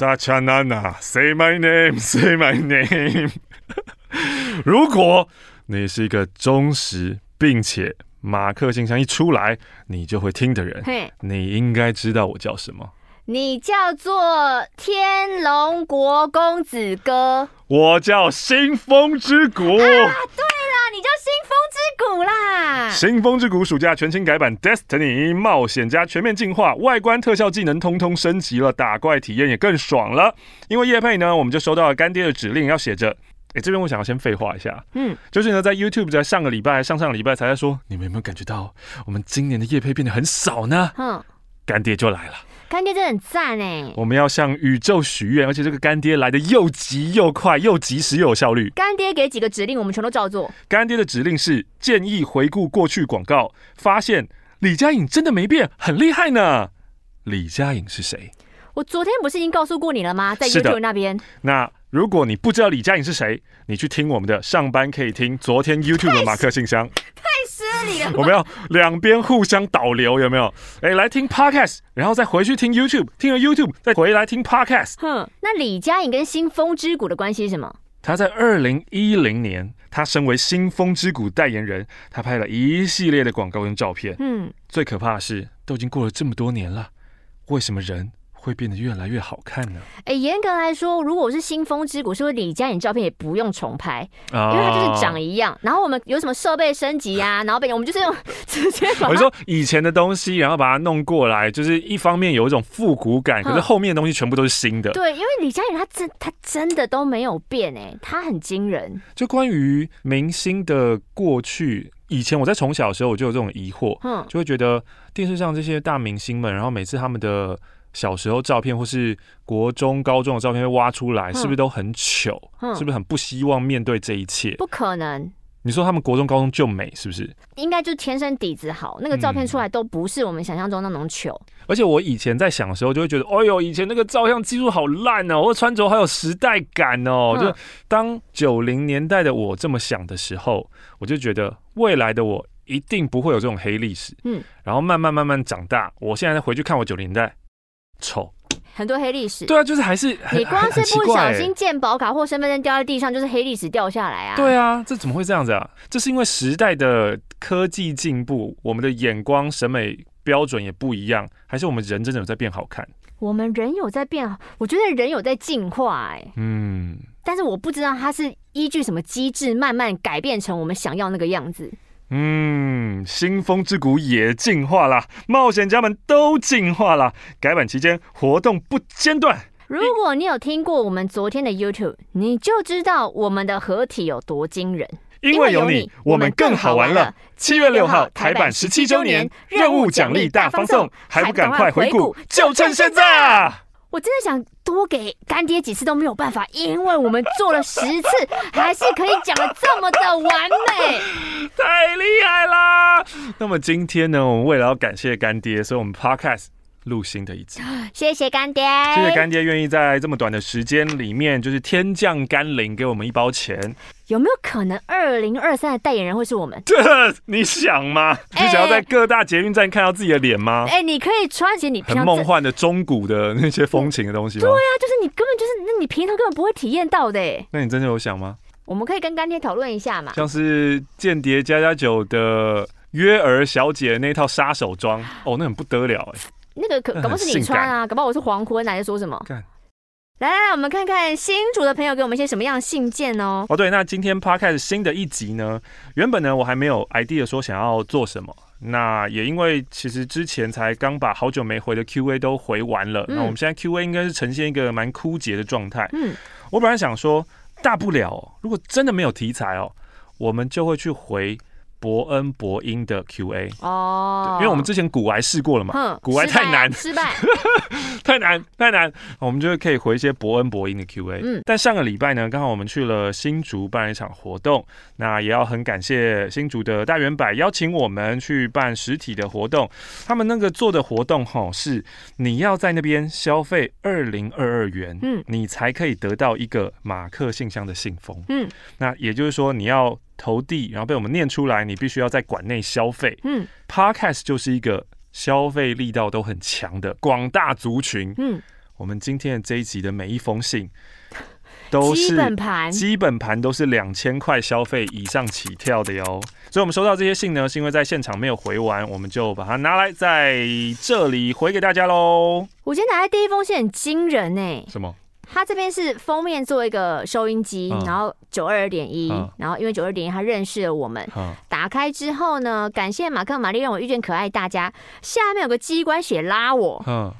大家娜娜，Say my name，Say my name。如果你是一个忠实并且马克信箱一出来你就会听的人，你应该知道我叫什么。你叫做天龙国公子哥，我叫新风之谷。啊，对啦，你叫新风之谷啦。新风之谷暑假全新改版，Destiny 冒险家全面进化，外观、特效、技能通通升级了，打怪体验也更爽了。因为叶配呢，我们就收到了干爹的指令，要写着。哎，这边我想要先废话一下，嗯，就是呢，在 YouTube 在上个礼拜、上上个礼拜才在说，你们有没有感觉到我们今年的叶配变得很少呢？嗯，干爹就来了。干爹真的很赞哎！我们要向宇宙许愿，而且这个干爹来的又急又快，又及时又有效率。干爹给几个指令，我们全都照做。干爹的指令是建议回顾过去广告，发现李佳颖真的没变，很厉害呢。李佳颖是谁？我昨天不是已经告诉过你了吗？在 YouTube 那边。那如果你不知道李佳颖是谁，你去听我们的上班可以听昨天 YouTube 的马克信箱。我们要两边互相导流，有没有？哎，来听 Podcast，然后再回去听 YouTube，听了 YouTube 再回来听 Podcast。哼，那李佳颖跟新风之谷的关系是什么？他在二零一零年，他身为新风之谷代言人，他拍了一系列的广告跟照片。嗯，最可怕的是，都已经过了这么多年了，为什么人会变得越来越好看呢？哎，严格来说，如果我是新风之谷，是不是李佳颖照片也不用重拍？因为它就是长一样。然后我们有什么设备升级啊？然后被我们就是用 直接把。我说以前的东西，然后把它弄过来，就是一方面有一种复古感，可是后面的东西全部都是新的。对，因为李佳颖她真她真的都没有变哎，她很惊人。就关于明星的过去，以前我在从小的时候我就有这种疑惑，嗯，就会觉得电视上这些大明星们，然后每次他们的。小时候照片或是国中、高中的照片被挖出来，是不是都很糗？是不是很不希望面对这一切？不可能。你说他们国中、高中就美，是不是？应该就天生底子好，那个照片出来都不是我们想象中那种糗。而且我以前在想的时候，就会觉得，哎呦，以前那个照相技术好烂哦，或穿着好有时代感哦。就当九零年代的我这么想的时候，我就觉得未来的我一定不会有这种黑历史。嗯，然后慢慢慢慢长大，我现在再回去看我九零年代。丑，很多黑历史。对啊，就是还是你光是不小心健保卡或身份证掉在地上，就是黑历史掉下来啊。对啊，这怎么会这样子啊？这是因为时代的科技进步，我们的眼光审美标准也不一样，还是我们人真的有在变好看？我们人有在变好，我觉得人有在进化，哎，嗯，但是我不知道它是依据什么机制慢慢改变成我们想要那个样子。嗯，新风之谷也进化了，冒险家们都进化了。改版期间活动不间断。如果你有听过我们昨天的 YouTube，你就知道我们的合体有多惊人。因为有你，我们更好玩了。七月六号台版十七周年任务奖励大放送，还不赶快回顾，就趁现在！我真的想多给干爹几次都没有办法，因为我们做了十次，还是可以讲的这么的完美，太厉害啦！那么今天呢，我们为了要感谢干爹，所以我们 Podcast。录新的一集，谢谢干爹，谢谢干爹愿意在这么短的时间里面，就是天降甘霖给我们一包钱。有没有可能二零二三的代言人会是我们？这 你想吗？欸、你想要在各大捷运站看到自己的脸吗？哎、欸，你可以穿起你很梦幻的中古的那些风情的东西吗？对呀、啊，就是你根本就是，那你平常根本不会体验到的。那你真的有想吗？我们可以跟干爹讨论一下嘛。像是间谍家家酒的约儿小姐那套杀手装，哦，那很不得了哎。那个可搞不好是你穿啊，搞不好我是黄昏，还是说什么？来来来，我们看看新主的朋友给我们一些什么样的信件哦。哦，对，那今天 Podcast 新的一集呢，原本呢我还没有 idea 说想要做什么，那也因为其实之前才刚把好久没回的 Q&A 都回完了，嗯、那我们现在 Q&A 应该是呈现一个蛮枯竭的状态。嗯，我本来想说，大不了如果真的没有题材哦，我们就会去回。博恩伯音的 Q&A 哦，因为我们之前古癌试过了嘛，古癌太难，失败，太难太难，我们就可以回一些伯恩伯音的 Q&A。嗯，但上个礼拜呢，刚好我们去了新竹办了一场活动，那也要很感谢新竹的大圆柏邀请我们去办实体的活动。他们那个做的活动哈，是你要在那边消费二零二二元，嗯，你才可以得到一个马克信箱的信封，嗯，那也就是说你要。投递，然后被我们念出来，你必须要在馆内消费。嗯，Podcast 就是一个消费力道都很强的广大族群。嗯，我们今天的这一集的每一封信。都是基本盘，基本盘都是两千块消费以上起跳的哟。所以，我们收到这些信呢，是因为在现场没有回完，我们就把它拿来在这里回给大家喽。我今天拿来第一封信很惊人哎，什么？它这边是封面做一个收音机，嗯、然后九二点一，然后因为九二点一他认识了我们，嗯、打开之后呢，感谢马克玛丽让我遇见可爱大家。下面有个机关写拉我。嗯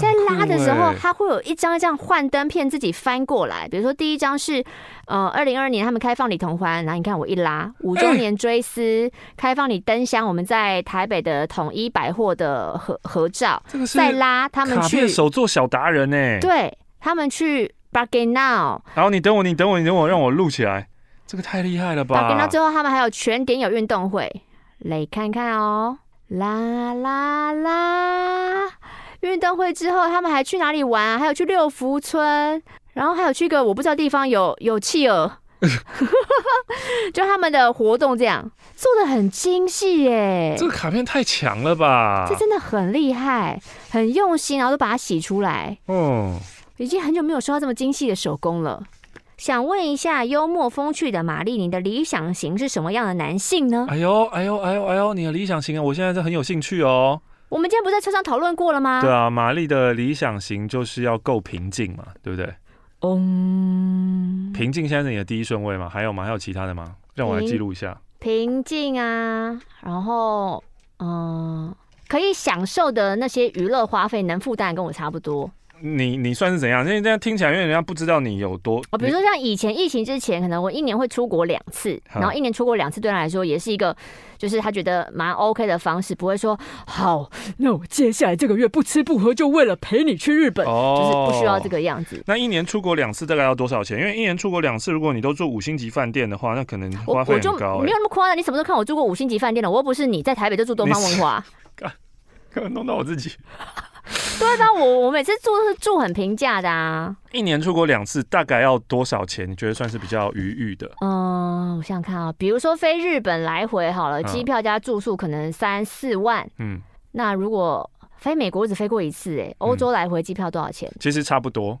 在拉的时候，它会有一张一张幻灯片自己翻过来。比如说，第一张是呃，二零二二年他们开放李同欢，然后你看我一拉五周年追思、欸、开放你灯箱，我们在台北的统一百货的合合照。这个是再拉他们去手作小达人呢，对他们去 Bargain Now。然后你等我，你等我，你等我，让我录起来。这个太厉害了吧！Bargain Now 之后，他们还有全点有运动会，来看看哦，啦啦啦。运动会之后，他们还去哪里玩啊？还有去六福村，然后还有去一个我不知道地方有有企鹅，就他们的活动这样做的很精细耶。这个卡片太强了吧？这真的很厉害，很用心，然后都把它洗出来。哦，已经很久没有收到这么精细的手工了。想问一下，幽默风趣的玛丽，你的理想型是什么样的男性呢？哎呦，哎呦，哎呦，哎呦，你的理想型啊，我现在是很有兴趣哦。我们今天不在车上讨论过了吗？对啊，玛丽的理想型就是要够平静嘛，对不对？嗯，平静现在是你的第一顺位吗？还有吗？还有其他的吗？让我来记录一下。平静啊，然后嗯、呃，可以享受的那些娱乐花费能负担跟我差不多。你你算是怎样？因为这样听起来，因为人家不知道你有多哦。比如说像以前疫情之前，可能我一年会出国两次，然后一年出国两次，对他来说也是一个，就是他觉得蛮 OK 的方式，不会说好，那我接下来这个月不吃不喝，就为了陪你去日本，哦、就是不需要这个样子。那一年出国两次大概要多少钱？因为一年出国两次，如果你都住五星级饭店的话，那可能花费很高、欸。没有那么夸张，你什么时候看我住过五星级饭店了？我又不是你在台北就住东方文华，可能弄到我自己。对吧？我我每次住都是住很平价的啊。一年出国两次，大概要多少钱？你觉得算是比较愉悦的？嗯，我想想看啊，比如说飞日本来回好了，机票加住宿可能三四万。嗯，那如果飞美国只飞过一次，哎，欧洲来回机票多少钱？其实差不多。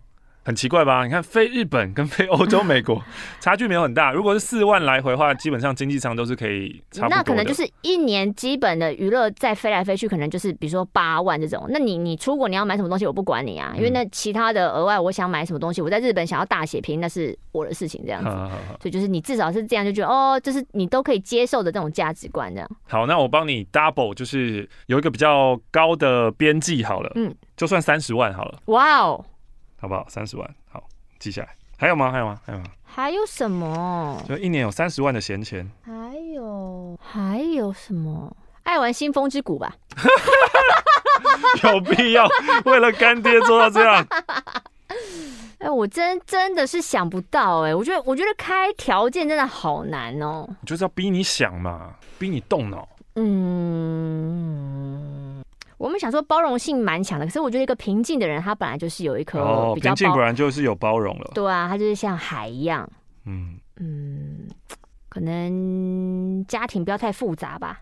很奇怪吧？你看飞日本跟飞欧洲、美国 差距没有很大。如果是四万来回的话，基本上经济舱都是可以差不多。那可能就是一年基本的娱乐再飞来飞去，可能就是比如说八万这种。那你你出国你要买什么东西，我不管你啊，因为那其他的额外我想买什么东西，我在日本想要大血拼，那是我的事情这样子。所以就是你至少是这样就觉得哦，这是你都可以接受的这种价值观这样。好，那我帮你 double，就是有一个比较高的边际好了，嗯，就算三十万好了。哇哦，好不好？三十万好。记下来，还有吗？还有吗？还有吗？还有什么？就一年有三十万的闲钱。还有还有什么？爱玩新风之谷吧。有必要为了干爹做到这样？哎、欸，我真真的是想不到哎、欸，我觉得我觉得开条件真的好难哦、喔。就是要逼你想嘛，逼你动脑。嗯。我们想说包容性蛮强的，可是我觉得一个平静的人，他本来就是有一颗平静，果然就是有包容了。对啊，他就是像海一样。嗯嗯，可能家庭不要太复杂吧。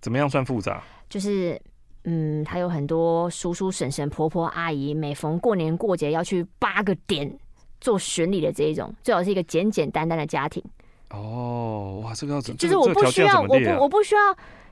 怎么样算复杂？就是嗯，他有很多叔叔、婶婶、婆婆、阿姨，每逢过年过节要去八个点做巡礼的这一种，最好是一个简简单单的家庭。哦，哇，这个要怎么？就是我不需要，我不我不需要。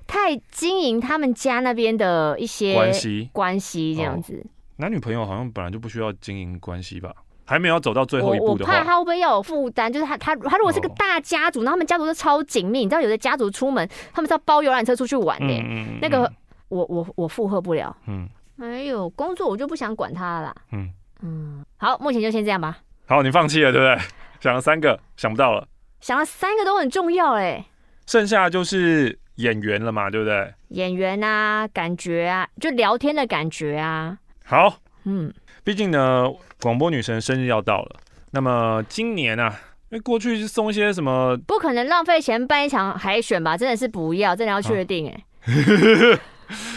太经营他们家那边的一些关系，关系这样子。男女朋友好像本来就不需要经营关系吧？还没有走到最后一步的话，我怕他会不会要有负担？就是他他他如果是个大家族，那他们家族都超紧密，你知道有的家族出门，他们是要包游览车出去玩的。那个我我我负荷不了。嗯，哎呦，工作我就不想管他了啦。嗯嗯，好，目前就先这样吧。好，你放弃了对不对？想了三个，想不到了。想了三个都很重要哎。剩下就是。演员了嘛，对不对？演员啊，感觉啊，就聊天的感觉啊。好，嗯，毕竟呢，广播女神生日要到了。那么今年啊，因为过去是送一些什么？不可能浪费钱办一场海选吧？真的是不要，真的要确定哎、欸。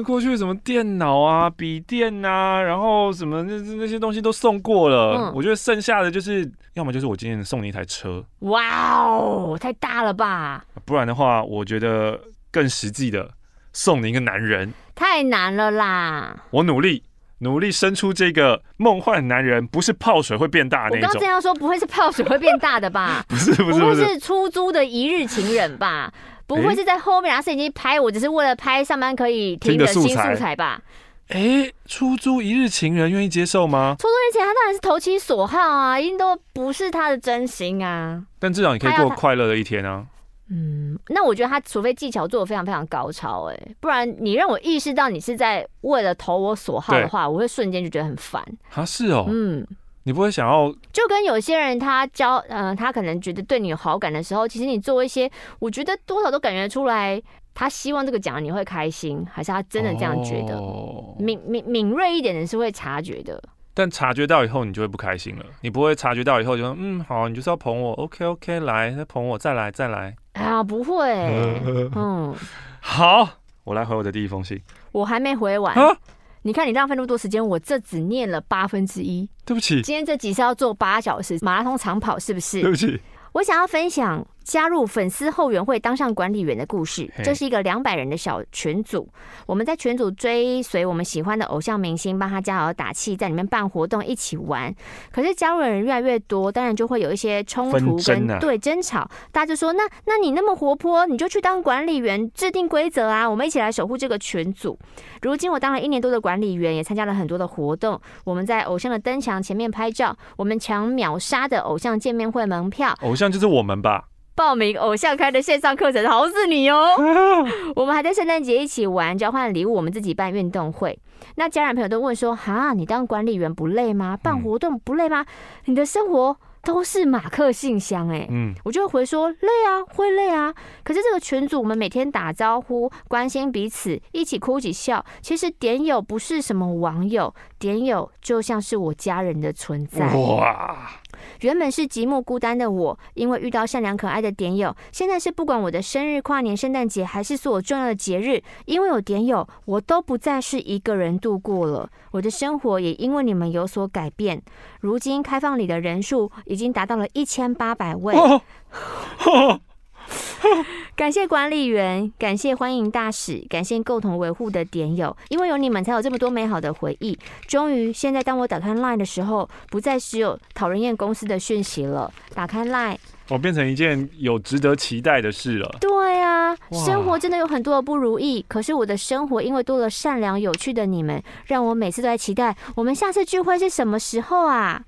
那过去什么电脑啊、笔电啊，然后什么那那些东西都送过了。嗯、我觉得剩下的就是，要么就是我今天送你一台车。哇哦，太大了吧！不然的话，我觉得更实际的，送你一个男人。太难了啦！我努力，努力生出这个梦幻男人，不是泡水会变大那种。我刚这样说，不会是泡水会变大的吧？不是不是不是，是出租的一日情人吧？不会是在后面拿摄影机拍我，只是为了拍上班可以听的新素材吧？哎，出租一日情人愿意接受吗？出租一日情人他当然是投其所好啊，一定都不是他的真心啊。但至少你可以过快乐的一天啊。嗯，那我觉得他除非技巧做的非常非常高超，哎，不然你让我意识到你是在为了投我所好的话，我会瞬间就觉得很烦。啊，是哦，嗯，你不会想要就跟有些人他交，嗯，他可能觉得对你有好感的时候，其实你做一些，我觉得多少都感觉出来。他希望这个奖你会开心，还是他真的这样觉得？哦、敏敏敏锐一点的是会察觉的，但察觉到以后你就会不开心了。你不会察觉到以后就说嗯好，你就是要捧我，OK OK，来再捧我，再来再来。啊，不会，嗯，好，我来回我的第一封信。我还没回完，啊、你看你浪费那么多时间，我这只念了八分之一。对不起，今天这集是要做八小时马拉松长跑，是不是？对不起。我想要分享加入粉丝后援会当上管理员的故事。这是一个两百人的小群组，我们在群组追随我们喜欢的偶像明星，帮他加油打气，在里面办活动，一起玩。可是加入的人越来越多，当然就会有一些冲突跟对争吵。大家就说：“那那你那么活泼，你就去当管理员，制定规则啊！我们一起来守护这个群组。”如今我当了一年多的管理员，也参加了很多的活动。我们在偶像的灯墙前面拍照，我们抢秒杀的偶像见面会门票。偶像就是我们吧，报名偶像开的线上课程，好死你哦！我们还在圣诞节一起玩，交换礼物，我们自己办运动会。那家人朋友都问说：哈，你当管理员不累吗？办活动不累吗？你的生活都是马克信箱哎，嗯，我就会回说累啊，会累啊。可是这个群组，我们每天打招呼，关心彼此，一起哭一起笑。其实点友不是什么网友，点友就像是我家人的存在。哇！原本是寂寞孤单的我，因为遇到善良可爱的点友，现在是不管我的生日、跨年、圣诞节，还是所有重要的节日，因为有点友，我都不再是一个人度过了。我的生活也因为你们有所改变。如今开放里的人数已经达到了一千八百位。感谢管理员，感谢欢迎大使，感谢共同维护的点友，因为有你们，才有这么多美好的回忆。终于，现在当我打开 LINE 的时候，不再只有讨人厌公司的讯息了。打开 LINE，我变成一件有值得期待的事了。对啊，生活真的有很多的不如意，可是我的生活因为多了善良有趣的你们，让我每次都在期待我们下次聚会是什么时候啊？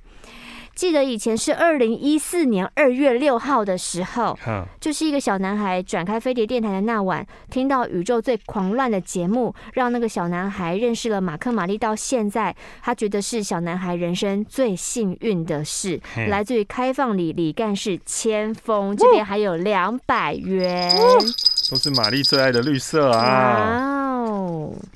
记得以前是二零一四年二月六号的时候，就是一个小男孩转开飞碟电台的那晚，听到宇宙最狂乱的节目，让那个小男孩认识了马克玛丽。到现在，他觉得是小男孩人生最幸运的事。来自于开放里李干事千峰，这边还有两百元，都是玛丽最爱的绿色啊。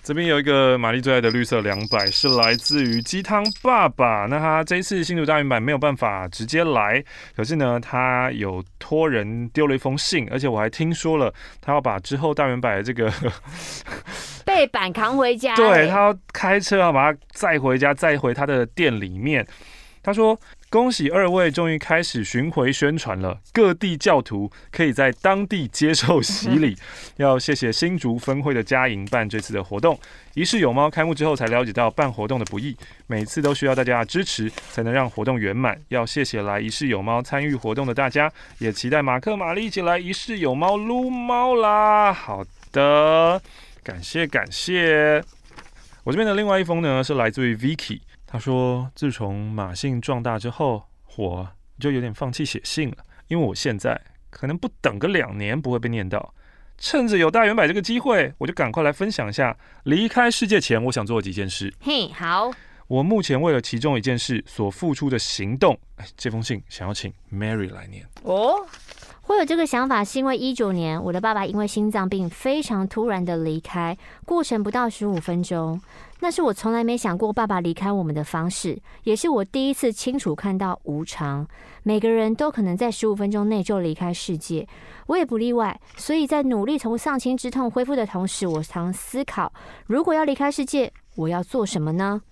这边有一个玛丽最爱的绿色两百，是来自于鸡汤爸爸。那他这一次新竹大圆版没有办法直接来，可是呢，他有托人丢了一封信，而且我还听说了，他要把之后大圆版的这个 背板扛回家，对，他要开车要把它载回家，载回他的店里面。他说。恭喜二位终于开始巡回宣传了，各地教徒可以在当地接受洗礼。要谢谢新竹分会的嘉莹办这次的活动。仪式有猫开幕之后才了解到办活动的不易，每次都需要大家的支持才能让活动圆满。要谢谢来仪式有猫参与活动的大家，也期待马克玛丽一起来仪式有猫撸猫啦。好的，感谢感谢。我这边的另外一封呢，是来自于 Vicky。他说：“自从马信壮大之后，我就有点放弃写信了，因为我现在可能不等个两年不会被念到。趁着有大圆摆这个机会，我就赶快来分享一下离开世界前我想做的几件事。嘿，好，我目前为了其中一件事所付出的行动，哎，这封信想要请 Mary 来念哦。”会有这个想法，是因为一九年我的爸爸因为心脏病非常突然的离开，过程不到十五分钟。那是我从来没想过爸爸离开我们的方式，也是我第一次清楚看到无常。每个人都可能在十五分钟内就离开世界，我也不例外。所以在努力从丧亲之痛恢复的同时，我常思考：如果要离开世界，我要做什么呢？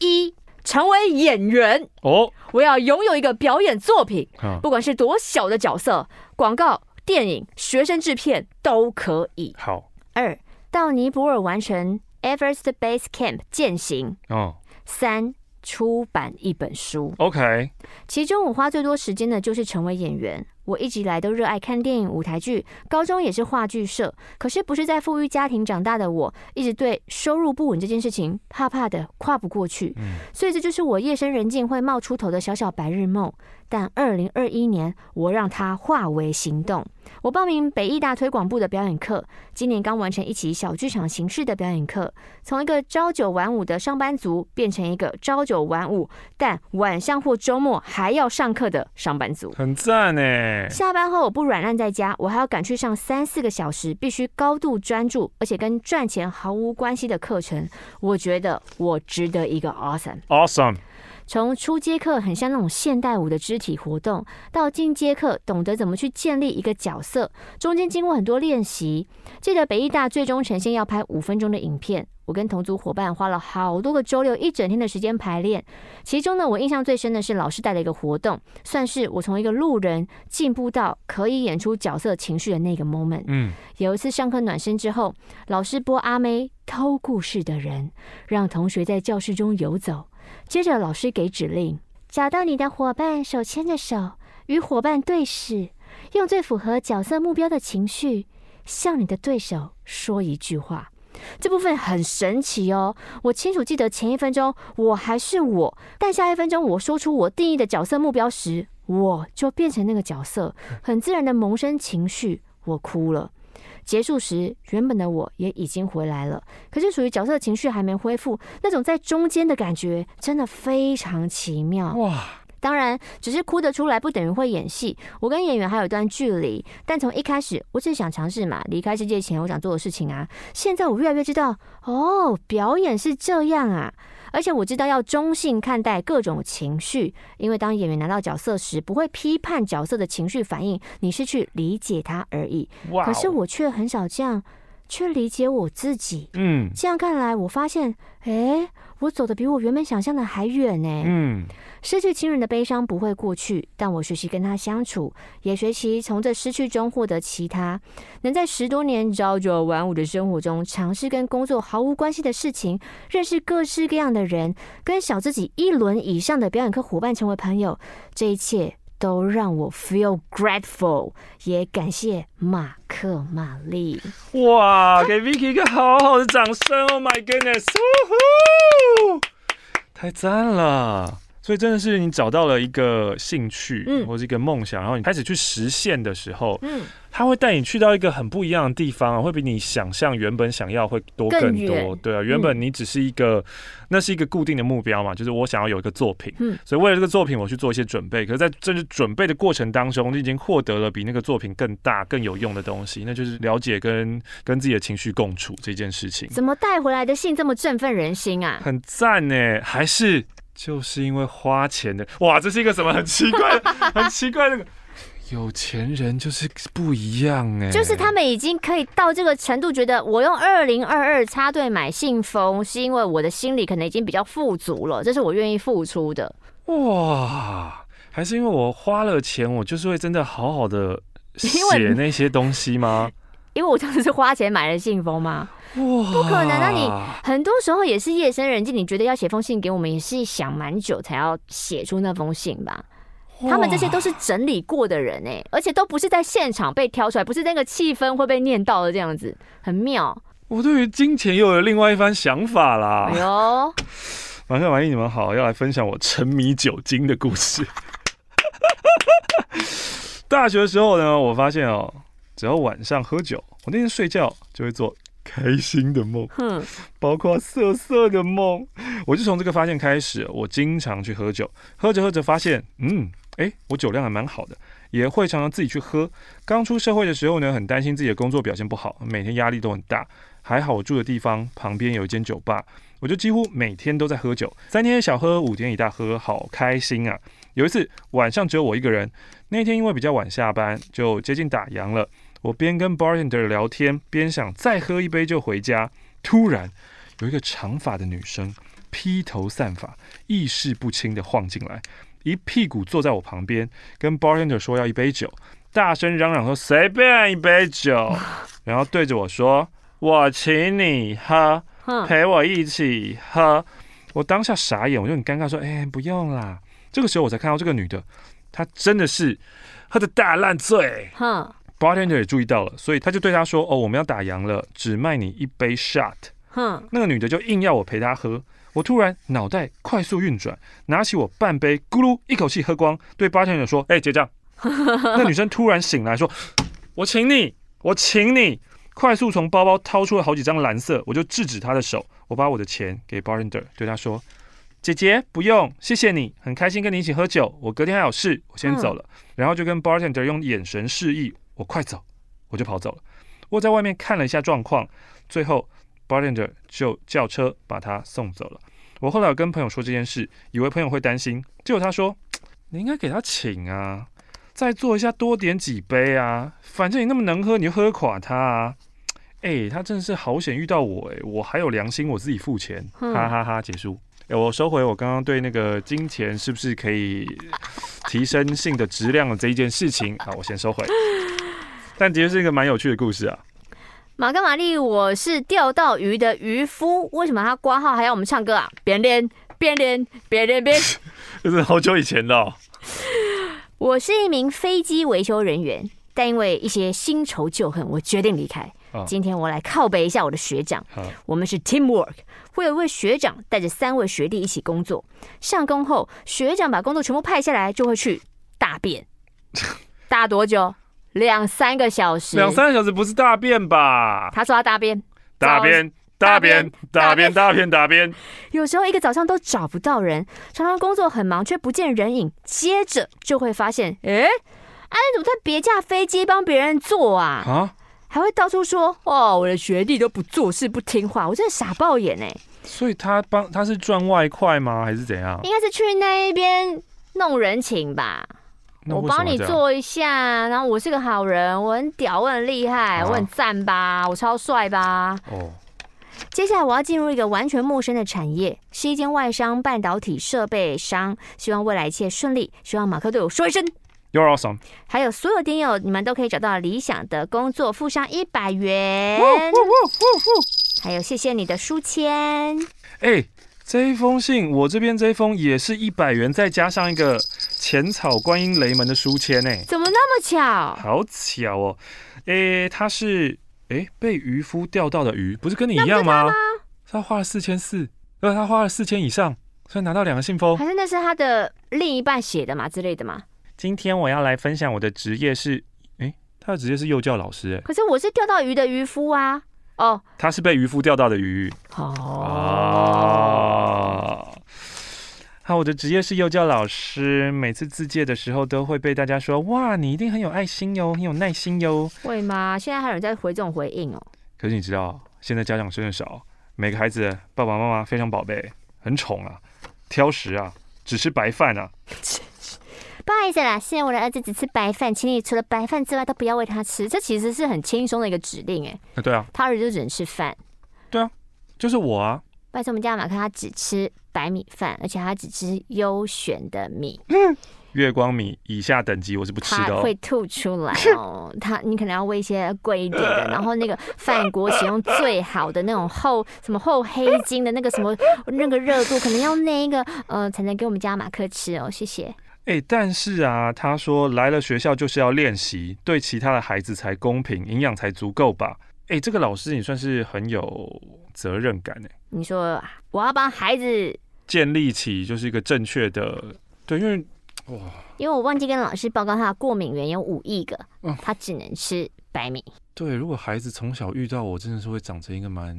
一成为演员哦，我要拥有一个表演作品，不管是多小的角色，广告、电影、学生制片都可以。好，二到尼泊尔完成 Everest Base Camp 践行。哦，三。出版一本书，OK。其中我花最多时间的就是成为演员。我一直以来都热爱看电影、舞台剧，高中也是话剧社。可是不是在富裕家庭长大的我，一直对收入不稳这件事情怕怕的，跨不过去。所以这就是我夜深人静会冒出头的小小白日梦。但二零二一年，我让它化为行动。我报名北艺大推广部的表演课，今年刚完成一期小剧场形式的表演课，从一个朝九晚五的上班族，变成一个朝九晚五但晚上或周末还要上课的上班族，很赞呢。下班后我不软烂在家，我还要赶去上三四个小时，必须高度专注，而且跟赚钱毫无关系的课程。我觉得我值得一个 awesome，awesome。从初阶课很像那种现代舞的肢体活动，到进阶课懂得怎么去建立一个角色，中间经过很多练习。记得北艺大最终呈现要拍五分钟的影片，我跟同组伙伴花了好多个周六一整天的时间排练。其中呢，我印象最深的是老师带的一个活动，算是我从一个路人进步到可以演出角色情绪的那个 moment。嗯，有一次上课暖身之后，老师播阿妹偷故事的人，让同学在教室中游走。接着，老师给指令：找到你的伙伴，手牵着手，与伙伴对视，用最符合角色目标的情绪，向你的对手说一句话。这部分很神奇哦！我清楚记得前一分钟我还是我，但下一分钟我说出我定义的角色目标时，我就变成那个角色，很自然的萌生情绪，我哭了。结束时，原本的我也已经回来了，可是属于角色情绪还没恢复，那种在中间的感觉真的非常奇妙哇！当然，只是哭得出来不等于会演戏，我跟演员还有一段距离。但从一开始，我只是想尝试嘛，离开世界前我想做的事情啊。现在我越来越知道，哦，表演是这样啊。而且我知道要中性看待各种情绪，因为当演员拿到角色时，不会批判角色的情绪反应，你是去理解他而已。可是我却很少这样。去理解我自己，嗯，这样看来，我发现，哎，我走的比我原本想象的还远呢。嗯，失去亲人的悲伤不会过去，但我学习跟他相处，也学习从这失去中获得其他，能在十多年朝九晚五的生活中，尝试跟工作毫无关系的事情，认识各式各样的人，跟小自己一轮以上的表演课伙伴成为朋友，这一切。都让我 feel grateful，也感谢马克玛丽。哇，给 Vicky 一个好好的掌声！Oh my goodness，太赞了！所以真的是你找到了一个兴趣，嗯，或者一个梦想，然后你开始去实现的时候，嗯，他会带你去到一个很不一样的地方，会比你想象原本想要会多更多，对啊，原本你只是一个，嗯，那是一个固定的目标嘛，就是我想要有一个作品，嗯，所以为了这个作品我去做一些准备，可是在这是准备的过程当中，你已经获得了比那个作品更大更有用的东西，那就是了解跟跟自己的情绪共处这件事情。怎么带回来的信这么振奋人心啊？很赞呢，还是？就是因为花钱的哇，这是一个什么很奇怪、很奇怪的？有钱人就是不一样哎，就是他们已经可以到这个程度，觉得我用二零二二插队买信封，是因为我的心里可能已经比较富足了，这是我愿意付出的。哇，还是因为我花了钱，我就是会真的好好的写那些东西吗？因为我当时是花钱买了信封嘛？哇，不可能啊！你很多时候也是夜深人静，你觉得要写封信给我们，也是想蛮久才要写出那封信吧？他们这些都是整理过的人哎，而且都不是在现场被挑出来，不是那个气氛会被念到的这样子，很妙。我对于金钱又有另外一番想法啦。哎呦，马克、玛丽，你们好，要来分享我沉迷酒精的故事。大学的时候呢，我发现哦。只要晚上喝酒，我那天睡觉就会做开心的梦，哼，包括色色的梦。我就从这个发现开始，我经常去喝酒，喝着喝着发现，嗯，诶，我酒量还蛮好的，也会常常自己去喝。刚出社会的时候呢，很担心自己的工作表现不好，每天压力都很大。还好我住的地方旁边有一间酒吧，我就几乎每天都在喝酒，三天小喝，五天一大喝，好开心啊！有一次晚上只有我一个人，那天因为比较晚下班，就接近打烊了。我边跟 bartender 聊天，边想再喝一杯就回家。突然，有一个长发的女生披头散发、意识不清地晃进来，一屁股坐在我旁边，跟 bartender 说要一杯酒，大声嚷嚷说随便一杯酒，然后对着我说：“我请你喝，陪我一起喝。”我当下傻眼，我就很尴尬说：“哎，不用啦。”这个时候我才看到这个女的，她真的是喝的大烂醉。哼，bartender 也注意到了，所以他就对她说：“哦，我们要打烊了，只卖你一杯 shot。”哼，那个女的就硬要我陪她喝。我突然脑袋快速运转，拿起我半杯，咕噜一口气喝光，对 bartender 说：“哎，结账。”那女生突然醒来说：“我请你，我请你。”快速从包包掏出了好几张蓝色，我就制止她的手。我把我的钱给 bartender，对她说：“姐姐不用，谢谢你，很开心跟你一起喝酒。我隔天还有事，我先走了。”然后就跟 bartender 用眼神示意我快走，我就跑走了。我在外面看了一下状况，最后 bartender 就叫车把他送走了。我后来有跟朋友说这件事，以为朋友会担心，结果他说：“你应该给他请啊。”再做一下，多点几杯啊！反正你那么能喝，你就喝垮他啊！哎、欸，他真的是好险遇到我哎、欸，我还有良心，我自己付钱，哈哈哈！结束。哎、欸，我收回我刚刚对那个金钱是不是可以提升性的质量的这一件事情，好，我先收回。但的确是一个蛮有趣的故事啊。马格玛丽，我是钓到鱼的渔夫，为什么他挂号还要我们唱歌啊？别练，别练，别练，别。这是好久以前的、哦。我是一名飞机维修人员，但因为一些新仇旧恨，我决定离开。Oh. 今天我来靠北一下我的学长。Oh. 我们是 teamwork，会有一位学长带着三位学弟一起工作。上工后，学长把工作全部派下来，就会去大便。大多久？两三个小时。两三个小时不是大便吧？他说他大便。大便。大便，大便，大便，大便。有时候一个早上都找不到人，常常工作很忙却不见人影。接着就会发现，哎，哎，怎么在别架飞机帮别人做啊？啊？还会到处说，哦，我的学弟都不做事不听话，我真的傻爆眼哎。所以他帮他是赚外快吗？还是怎样？应该是去那一边弄人情吧。我帮你做一下，然后我是个好人，我很屌，我很厉害，啊、我很赞吧，我超帅吧？哦。接下来我要进入一个完全陌生的产业，是一间外商半导体设备商。希望未来一切顺利，希望马克对我说一声 You're awesome。还有所有听友，你们都可以找到理想的工作，付上一百元。还有谢谢你的书签。哎、欸，这一封信我这边这一封也是一百元，再加上一个浅草观音雷门的书签呢。怎么那么巧？好巧哦。诶、欸，他是。诶，被渔夫钓到的鱼，不是跟你一样吗？他，他花了四千四，呃，他花了四千以上，所以拿到两个信封。还是那是他的另一半写的嘛之类的嘛？今天我要来分享我的职业是，诶，他的职业是幼教老师，哎，可是我是钓到鱼的渔夫啊。哦，他是被渔夫钓到的鱼。哦。啊好，我的职业是幼教老师。每次自介的时候，都会被大家说：“哇，你一定很有爱心哟，很有耐心哟。”会吗？现在还有人在回这种回应哦。可是你知道，现在家长真的少，每个孩子爸爸妈妈非常宝贝，很宠啊，挑食啊，只吃白饭啊。不好意思啦，现在我的儿子只吃白饭，请你除了白饭之外都不要喂他吃。这其实是很轻松的一个指令，哎。啊，对啊。他儿子就只能吃饭。对啊，就是我啊。拜托我们家马克，他只吃白米饭，而且他只吃优选的米。嗯月光米以下等级我是不吃的，哦，会吐出来哦。他你可能要喂一些贵一点的，然后那个饭锅使用最好的那种厚什么厚黑金的那个什么那个热度，可能要那一个呃才能给我们家马克吃哦。谢谢。哎，但是啊，他说来了学校就是要练习，对其他的孩子才公平，营养才足够吧。哎，这个老师你算是很有责任感哎。你说我要帮孩子建立起就是一个正确的对，因为哇，因为我忘记跟老师报告他的过敏源有五亿个，嗯，他只能吃白米。对，如果孩子从小遇到我，真的是会长成一个蛮……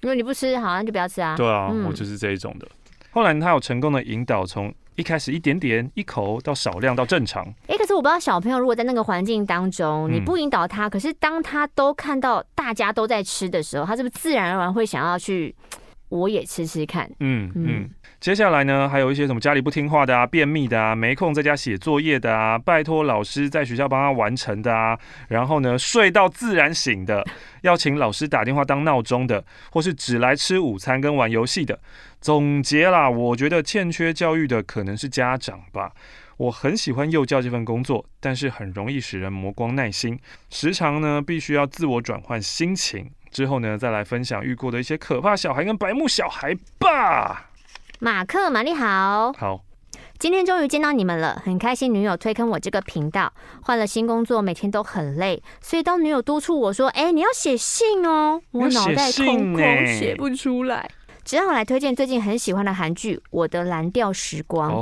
如果你不吃，好，像就不要吃啊。对啊，嗯，我就是这一种的。后来他有成功的引导从。一开始一点点一口到少量到正常。哎，可是我不知道小朋友如果在那个环境当中，你不引导他，可是当他都看到大家都在吃的时候，他是不是自然而然会想要去我也吃吃看？嗯嗯。接下来呢，还有一些什么家里不听话的啊，便秘的啊，没空在家写作业的啊，拜托老师在学校帮他完成的啊，然后呢，睡到自然醒的，要请老师打电话当闹钟的，或是只来吃午餐跟玩游戏的。总结啦，我觉得欠缺教育的可能是家长吧。我很喜欢幼教这份工作，但是很容易使人磨光耐心，时常呢必须要自我转换心情。之后呢再来分享遇过的一些可怕小孩跟白目小孩吧。马克、玛丽好，好。今天终于见到你们了，很开心。女友推坑我这个频道，换了新工作，每天都很累，所以当女友督促我说：“哎、欸，你要写信哦。”我脑袋空空，写不出来，只好来推荐最近很喜欢的韩剧《我的蓝调时光》。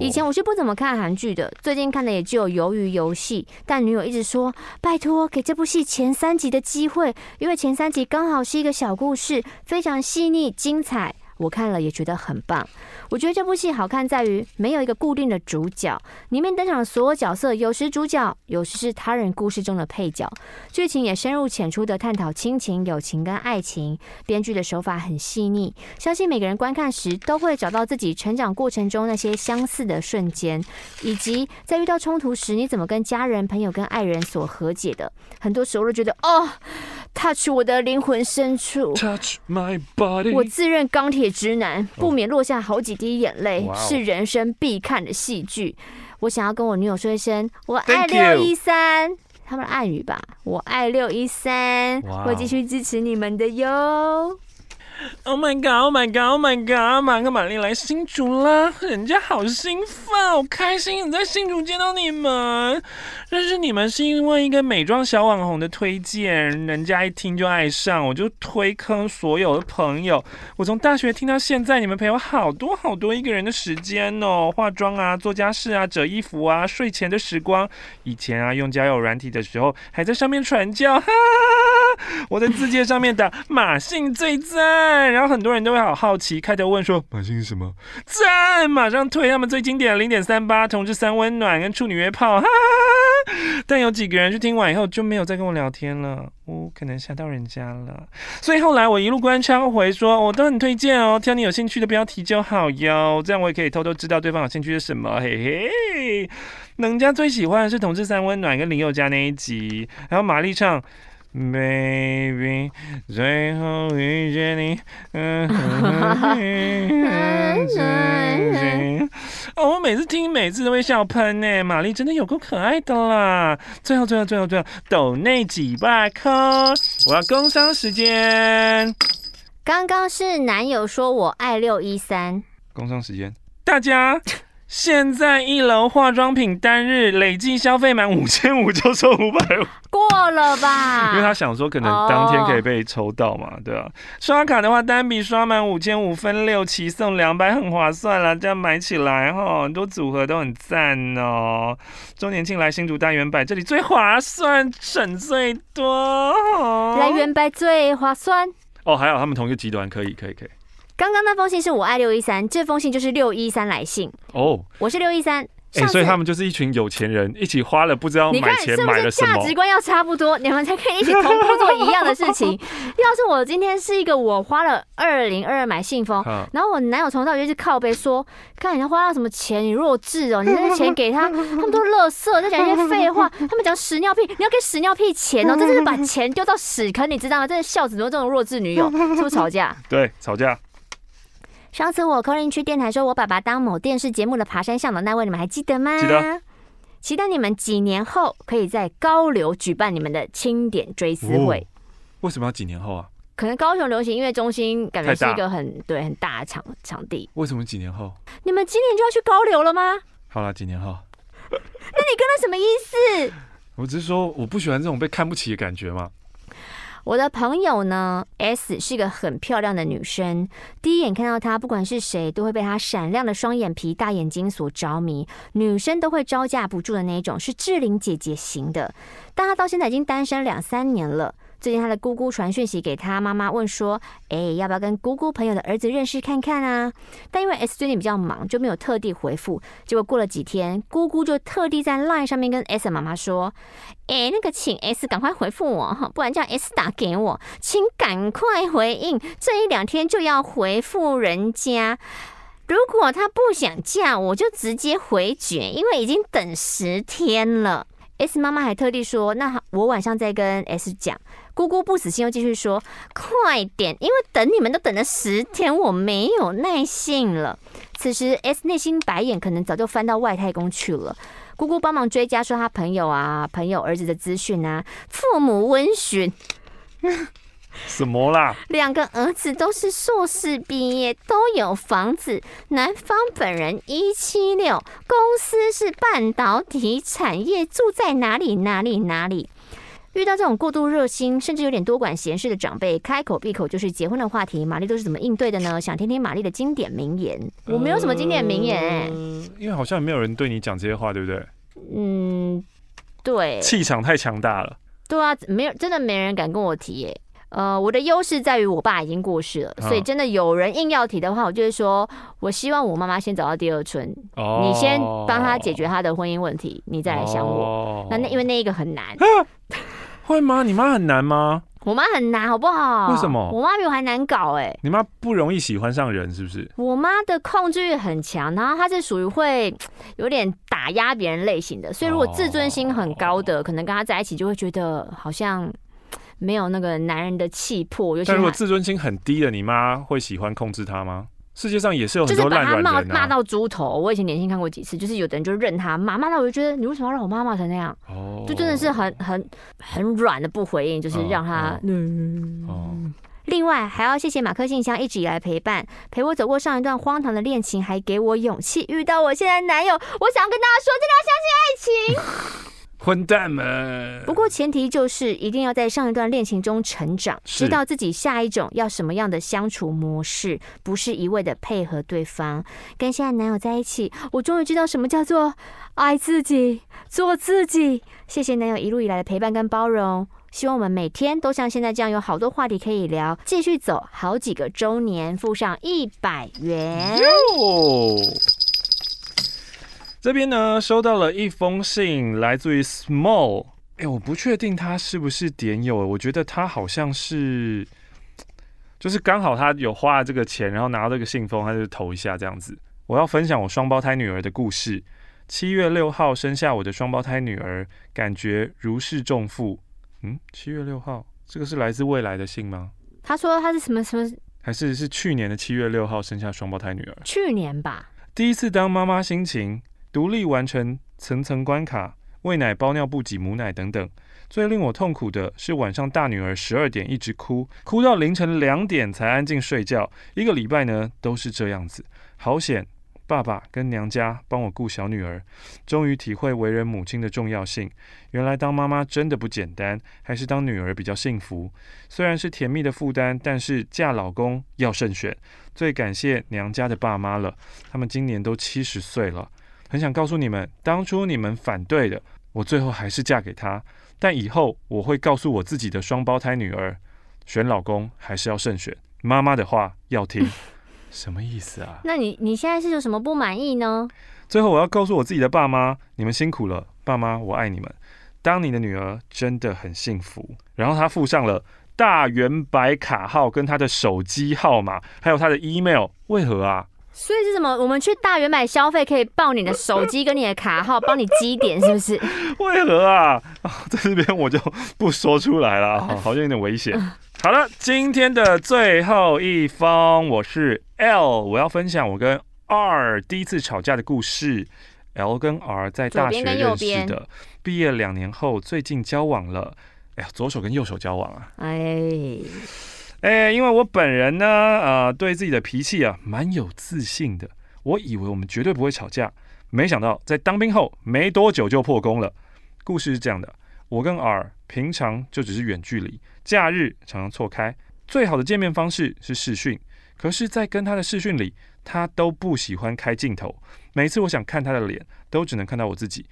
以前我是不怎么看韩剧的，最近看的也只有《鱿鱼游戏》，但女友一直说：“拜托，给这部戏前三集的机会，因为前三集刚好是一个小故事，非常细腻精彩。”我看了也觉得很棒。我觉得这部戏好看在于没有一个固定的主角，里面登场的所有角色，有时主角，有时是他人故事中的配角。剧情也深入浅出的探讨亲情、友情跟爱情，编剧的手法很细腻，相信每个人观看时都会找到自己成长过程中那些相似的瞬间，以及在遇到冲突时你怎么跟家人、朋友跟爱人所和解的。很多时候都觉得哦，touch 我的灵魂深处，touch my body。我自认钢铁直男，不免落下好几滴眼泪，是人生必看的戏剧。我想要跟我女友说一声，我爱六一三，他们的暗语吧，我爱六一三，会继续支持你们的哟。Oh my god! Oh my god! Oh my god! 马克、玛丽来新竹啦，人家好兴奋，好开心，在新竹见到你们。认识你们是因为一个美妆小网红的推荐，人家一听就爱上，我就推坑所有的朋友。我从大学听到现在，你们陪我好多好多一个人的时间哦，化妆啊，做家事啊，折衣服啊，睡前的时光。以前啊，用交友软体的时候，还在上面传教，哈哈哈哈，我在自介上面打马姓最赞。然后很多人都会好好奇，开头问说马信是什么？赞，马上推他们最经典的零点三八同志三温暖跟处女约炮，哈哈。但有几个人去听完以后就没有再跟我聊天了，我、哦、可能吓到人家了。所以后来我一路关枪回说，我都很推荐哦，挑你有兴趣的标题就好哟，这样我也可以偷偷知道对方有兴趣是什么。嘿嘿，人家最喜欢的是同志三温暖跟林宥嘉那一集，然后玛丽唱。Baby，最后遇见你，嗯，哦，我每次听，每次都会笑喷呢。玛丽真的有够可爱的啦！最后，最后，最后，最后，抖内几百颗，我要工商时间。刚刚是男友说我爱六一三，工商时间，大家。现在一楼化妆品单日累计消费满五千五就抽五百五，过了吧？因为他想说可能当天可以被抽到嘛，对啊。刷卡的话，单笔刷满五千五分六期送两百，很划算啦。这样买起来哈，很多组合都很赞哦。周年庆来新竹大圆百，这里最划算，省最多。来圆百最划算哦，还有他们同一个集团，可以，可以，可以。刚刚那封信是我爱六一三，这封信就是六一三来信哦。我是六一三，哎，所以他们就是一群有钱人，一起花了不知道买钱买了什么。价值观要差不多，你们才可以一起同步做一样的事情。要是我今天是一个我花了二零二二买信封，然后我男友从头到尾就是靠背说，看你花到什么钱，你弱智哦，你那个 钱给他，他们都是垃圾，在讲一些废话，他们讲屎尿屁，你要给屎尿屁钱哦，这就是把钱丢到屎坑，你知道吗？真的笑死多这种弱智女友，是不是吵架？对，吵架。上次我 call in 去电台说，我爸爸当某电视节目的爬山向导那位，你们还记得吗？记得。期待你们几年后可以在高流举办你们的清点追思会。哦。为什么要几年后啊？可能高雄流行音乐中心感觉是一个很对很大的场场地。为什么几年后？你们今年就要去高流了吗？好了，几年后。那你跟他什么意思？我只是说我不喜欢这种被看不起的感觉嘛。我的朋友呢，S 是个很漂亮的女生。第一眼看到她，不管是谁，都会被她闪亮的双眼皮、大眼睛所着迷，女生都会招架不住的那种，是志玲姐姐型的。但她到现在已经单身两三年了。最近他的姑姑传讯息给他妈妈，问说：“哎，要不要跟姑姑朋友的儿子认识看看啊？”但因为 S 最近比较忙，就没有特地回复。结果过了几天，姑姑就特地在 LINE 上面跟 S 妈妈说：“哎，那个请 S 赶快回复我哈，不然叫 S 打给我，请赶快回应，这一两天就要回复人家。如果他不想嫁，我就直接回绝，因为已经等十天了。”S 妈妈还特地说：“那我晚上再跟 S 讲。”姑姑不死心，又继续说：“快点，因为等你们都等了十天，我没有耐性了。”此时，S 内心白眼可能早就翻到外太空去了。姑姑帮忙追加说他朋友啊、朋友儿子的资讯啊，父母温询。什么啦？两个儿子都是硕士毕业，都有房子。男方本人一七六，公司是半导体产业，住在哪里哪里哪里。遇到这种过度热心，甚至有点多管闲事的长辈，开口闭口就是结婚的话题，玛丽都是怎么应对的呢？想听听玛丽的经典名言。我没有什么经典名言，欸，嗯，因为好像也没有人对你讲这些话，对不对？嗯，对。气场太强大了。对啊，没有，真的没人敢跟我提耶。呃，我的优势在于我爸已经过世了，所以真的有人硬要提的话，我就会说，我希望我妈妈先找到第二春，哦，你先帮她解决她的婚姻问题，你再来想我。哦，那那因为那一个很难，会吗？你妈很难吗？我妈很难，好不好？为什么？我妈比我还难搞哎，欸！你妈不容易喜欢上人，是不是？我妈的控制欲很强，然后她是属于会 有点打压别人类型的，所以如果自尊心很高的，哦，可能跟她在一起就会觉得好像。没有那个男人的气魄，但如果自尊心很低的，你妈会喜欢控制她吗？世界上也是有很多烂人啊。就是把他骂骂到猪头。我以前年轻看过几次，就是有的人就认他骂，骂到我就觉得你为什么要让我妈骂成那样？哦，就真的是很很很软的不回应，就是让他。哦。嗯。哦。另外还要谢谢马克信箱一直以来陪伴，陪我走过上一段荒唐的恋情，还给我勇气遇到我现在男友。我想要跟大家说，真的要相信爱情。混蛋们！不过前提就是一定要在上一段恋情中成长，知道自己下一种要什么样的相处模式，不是一味的配合对方。跟现在男友在一起，我终于知道什么叫做爱自己，做自己。谢谢男友一路以来的陪伴跟包容，希望我们每天都像现在这样有好多话题可以聊，继续走好几个周年，付上一百元。这边呢，收到了一封信，来自于 Small。哎，我不确定他是不是点友，我觉得他好像是，就是刚好他有花了这个钱，然后拿到这个信封，他就投一下这样子。我要分享我双胞胎女儿的故事。七月六号生下我的双胞胎女儿，感觉如释重负。嗯，七月六号，这个是来自未来的信吗？他说他是什么什么？还是是去年的七月六号生下双胞胎女儿？去年吧。第一次当妈妈心情。独立完成层层关卡，喂奶、包尿布、挤母奶等等。最令我痛苦的是晚上大女儿十二点一直哭，哭到凌晨两点才安静睡觉。一个礼拜呢都是这样子。好险，爸爸跟娘家帮我顾小女儿，终于体会为人母亲的重要性。原来当妈妈真的不简单，还是当女儿比较幸福。虽然是甜蜜的负担，但是嫁老公要慎选。最感谢娘家的爸妈了，他们今年都七十岁了。很想告诉你们，当初你们反对的，我最后还是嫁给他。但以后我会告诉我自己的双胞胎女儿，选老公还是要慎选，妈妈的话要听。什么意思啊？那你你现在是有什么不满意呢？最后我要告诉我自己的爸妈，你们辛苦了，爸妈我爱你们。当你的女儿真的很幸福。然后他附上了大圆白卡号跟他的手机号码，还有他的 email。为何啊？所以是什么？我们去大远百消费可以报你的手机跟你的卡号，帮你积点，是不是？为何啊？在这边我就不说出来了，好像有点危险。好了，今天的最后一封，我是 L，我要分享我跟 R 第一次吵架的故事。L 跟 R 在大学认识的，毕业两年后，最近交往了。哎呀，左手跟右手交往啊！哎。哎，因为我本人呢，呃，对自己的脾气啊，蛮有自信的。我以为我们绝对不会吵架，没想到在当兵后没多久就破功了。故事是这样的：我跟 R 平常就只是远距离，假日常常错开。最好的见面方式是视讯，可是，在跟他的视讯里，他都不喜欢开镜头。每次我想看他的脸，都只能看到我自己，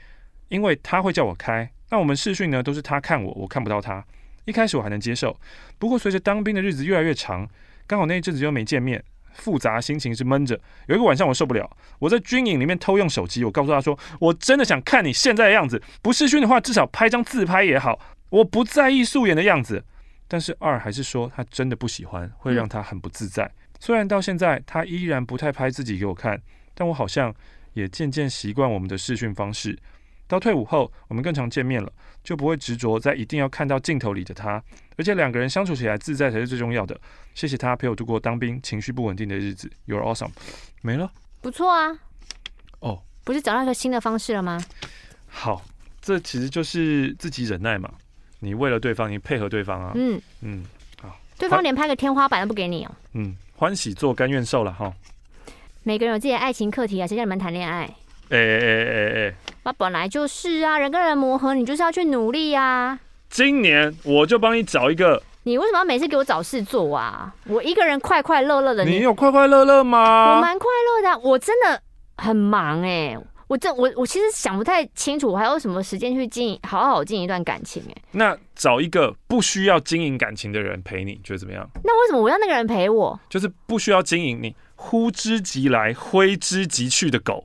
因为他会叫我开。那我们视讯呢，都是他看我，我看不到他。一开始我还能接受，不过随着当兵的日子越来越长，刚好那一阵子又没见面，复杂心情是闷着。有一个晚上我受不了，我在军营里面偷用手机，我告诉他说：“我真的想看你现在的样子，不视讯的话，至少拍张自拍也好。我不在意素颜的样子。”但是二还是说他真的不喜欢，会让他很不自在。虽然到现在他依然不太拍自己给我看，但我好像也渐渐习惯我们的视讯方式。到退伍后，我们更常见面了，就不会执着在一定要看到镜头里的他，而且两个人相处起来自在才是最重要的。谢谢他陪我度过当兵情绪不稳定的日子，You're awesome。没了，不错啊。哦，oh, 不是找到一个新的方式了吗？好，这其实就是自己忍耐嘛。你为了对方，你配合对方啊。嗯嗯，好，对方连拍个天花板都不给你哦。嗯，欢喜做甘愿受了哈。每个人有自己的爱情课题啊，谁叫你们谈恋爱？哎哎哎哎，那本来就是啊，人跟人磨合，你就是要去努力啊。今年我就帮你找一个。你为什么要每次给我找事做啊？我一个人快快乐乐的。你有快快乐乐吗？我蛮快乐的，我真的很忙哎、欸。我这我我其实想不太清楚，我还有什么时间去经营好好经营一段感情哎、欸。那找一个不需要经营感情的人陪你，觉得怎么样？那为什么我要那个人陪我？就是不需要经营，你呼之即来，挥之即去的狗，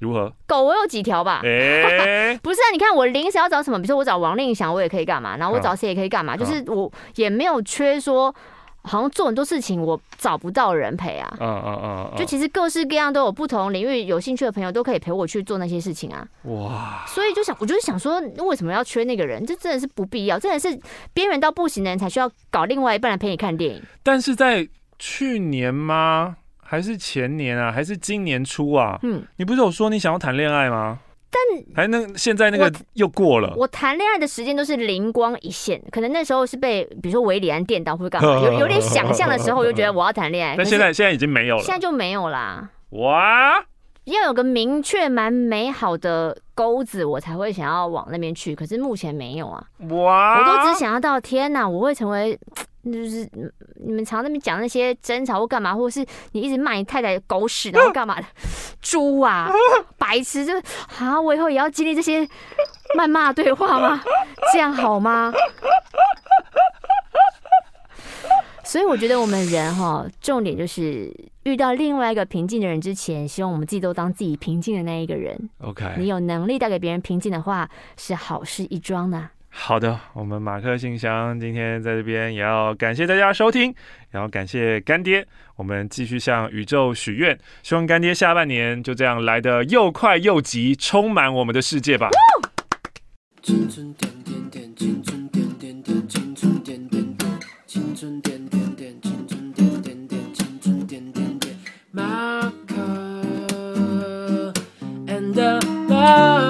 如何？狗我有几条吧？哎、欸，不是啊，你看我临时要找什么，比如说我找王令祥，我也可以干嘛？然后我找谁也可以干嘛？就是我也没有缺说。好像做很多事情，我找不到人陪啊。嗯嗯嗯。就其实各式各样都有不同领域有兴趣的朋友都可以陪我去做那些事情啊。哇。所以就想，我就是想说，为什么要缺那个人？这真的是不必要，真的是边缘到不行的人才需要搞另外一半来陪你看电影。但是在去年吗？还是前年啊？还是今年初啊？嗯。你不是有说你想要谈恋爱吗？但还那现在那个又过了。我谈恋爱的时间都是灵光一现，可能那时候是被比如说维里安电到，或者干嘛？有有点想象的时候，我就觉得我要谈恋爱。但现在现在已经没有了，现在就没有啦。哇！要有个明确蛮美好的钩子，我才会想要往那边去。可是目前没有啊。哇！我都只想要到天哪，我会成为。就是你们常那边讲那些争吵或干嘛，或者是你一直骂你太太狗屎，然后干嘛的？猪啊，白痴！就是啊，我以后也要经历这些谩骂对话吗？这样好吗？所以我觉得我们人哈，重点就是遇到另外一个平静的人之前，希望我们自己都当自己平静的那一个人。OK，你有能力带给别人平静的话，是好事一桩呢。好的，我们马克信箱今天在这边也要感谢大家收听，然后感谢干爹，我们继续向宇宙许愿，希望干爹下半年就这样来的又快又急，充满我们的世界吧。青春点点点，青春点点点，青春点点点，青春点点点，青春点点点，青春点点点，马克 and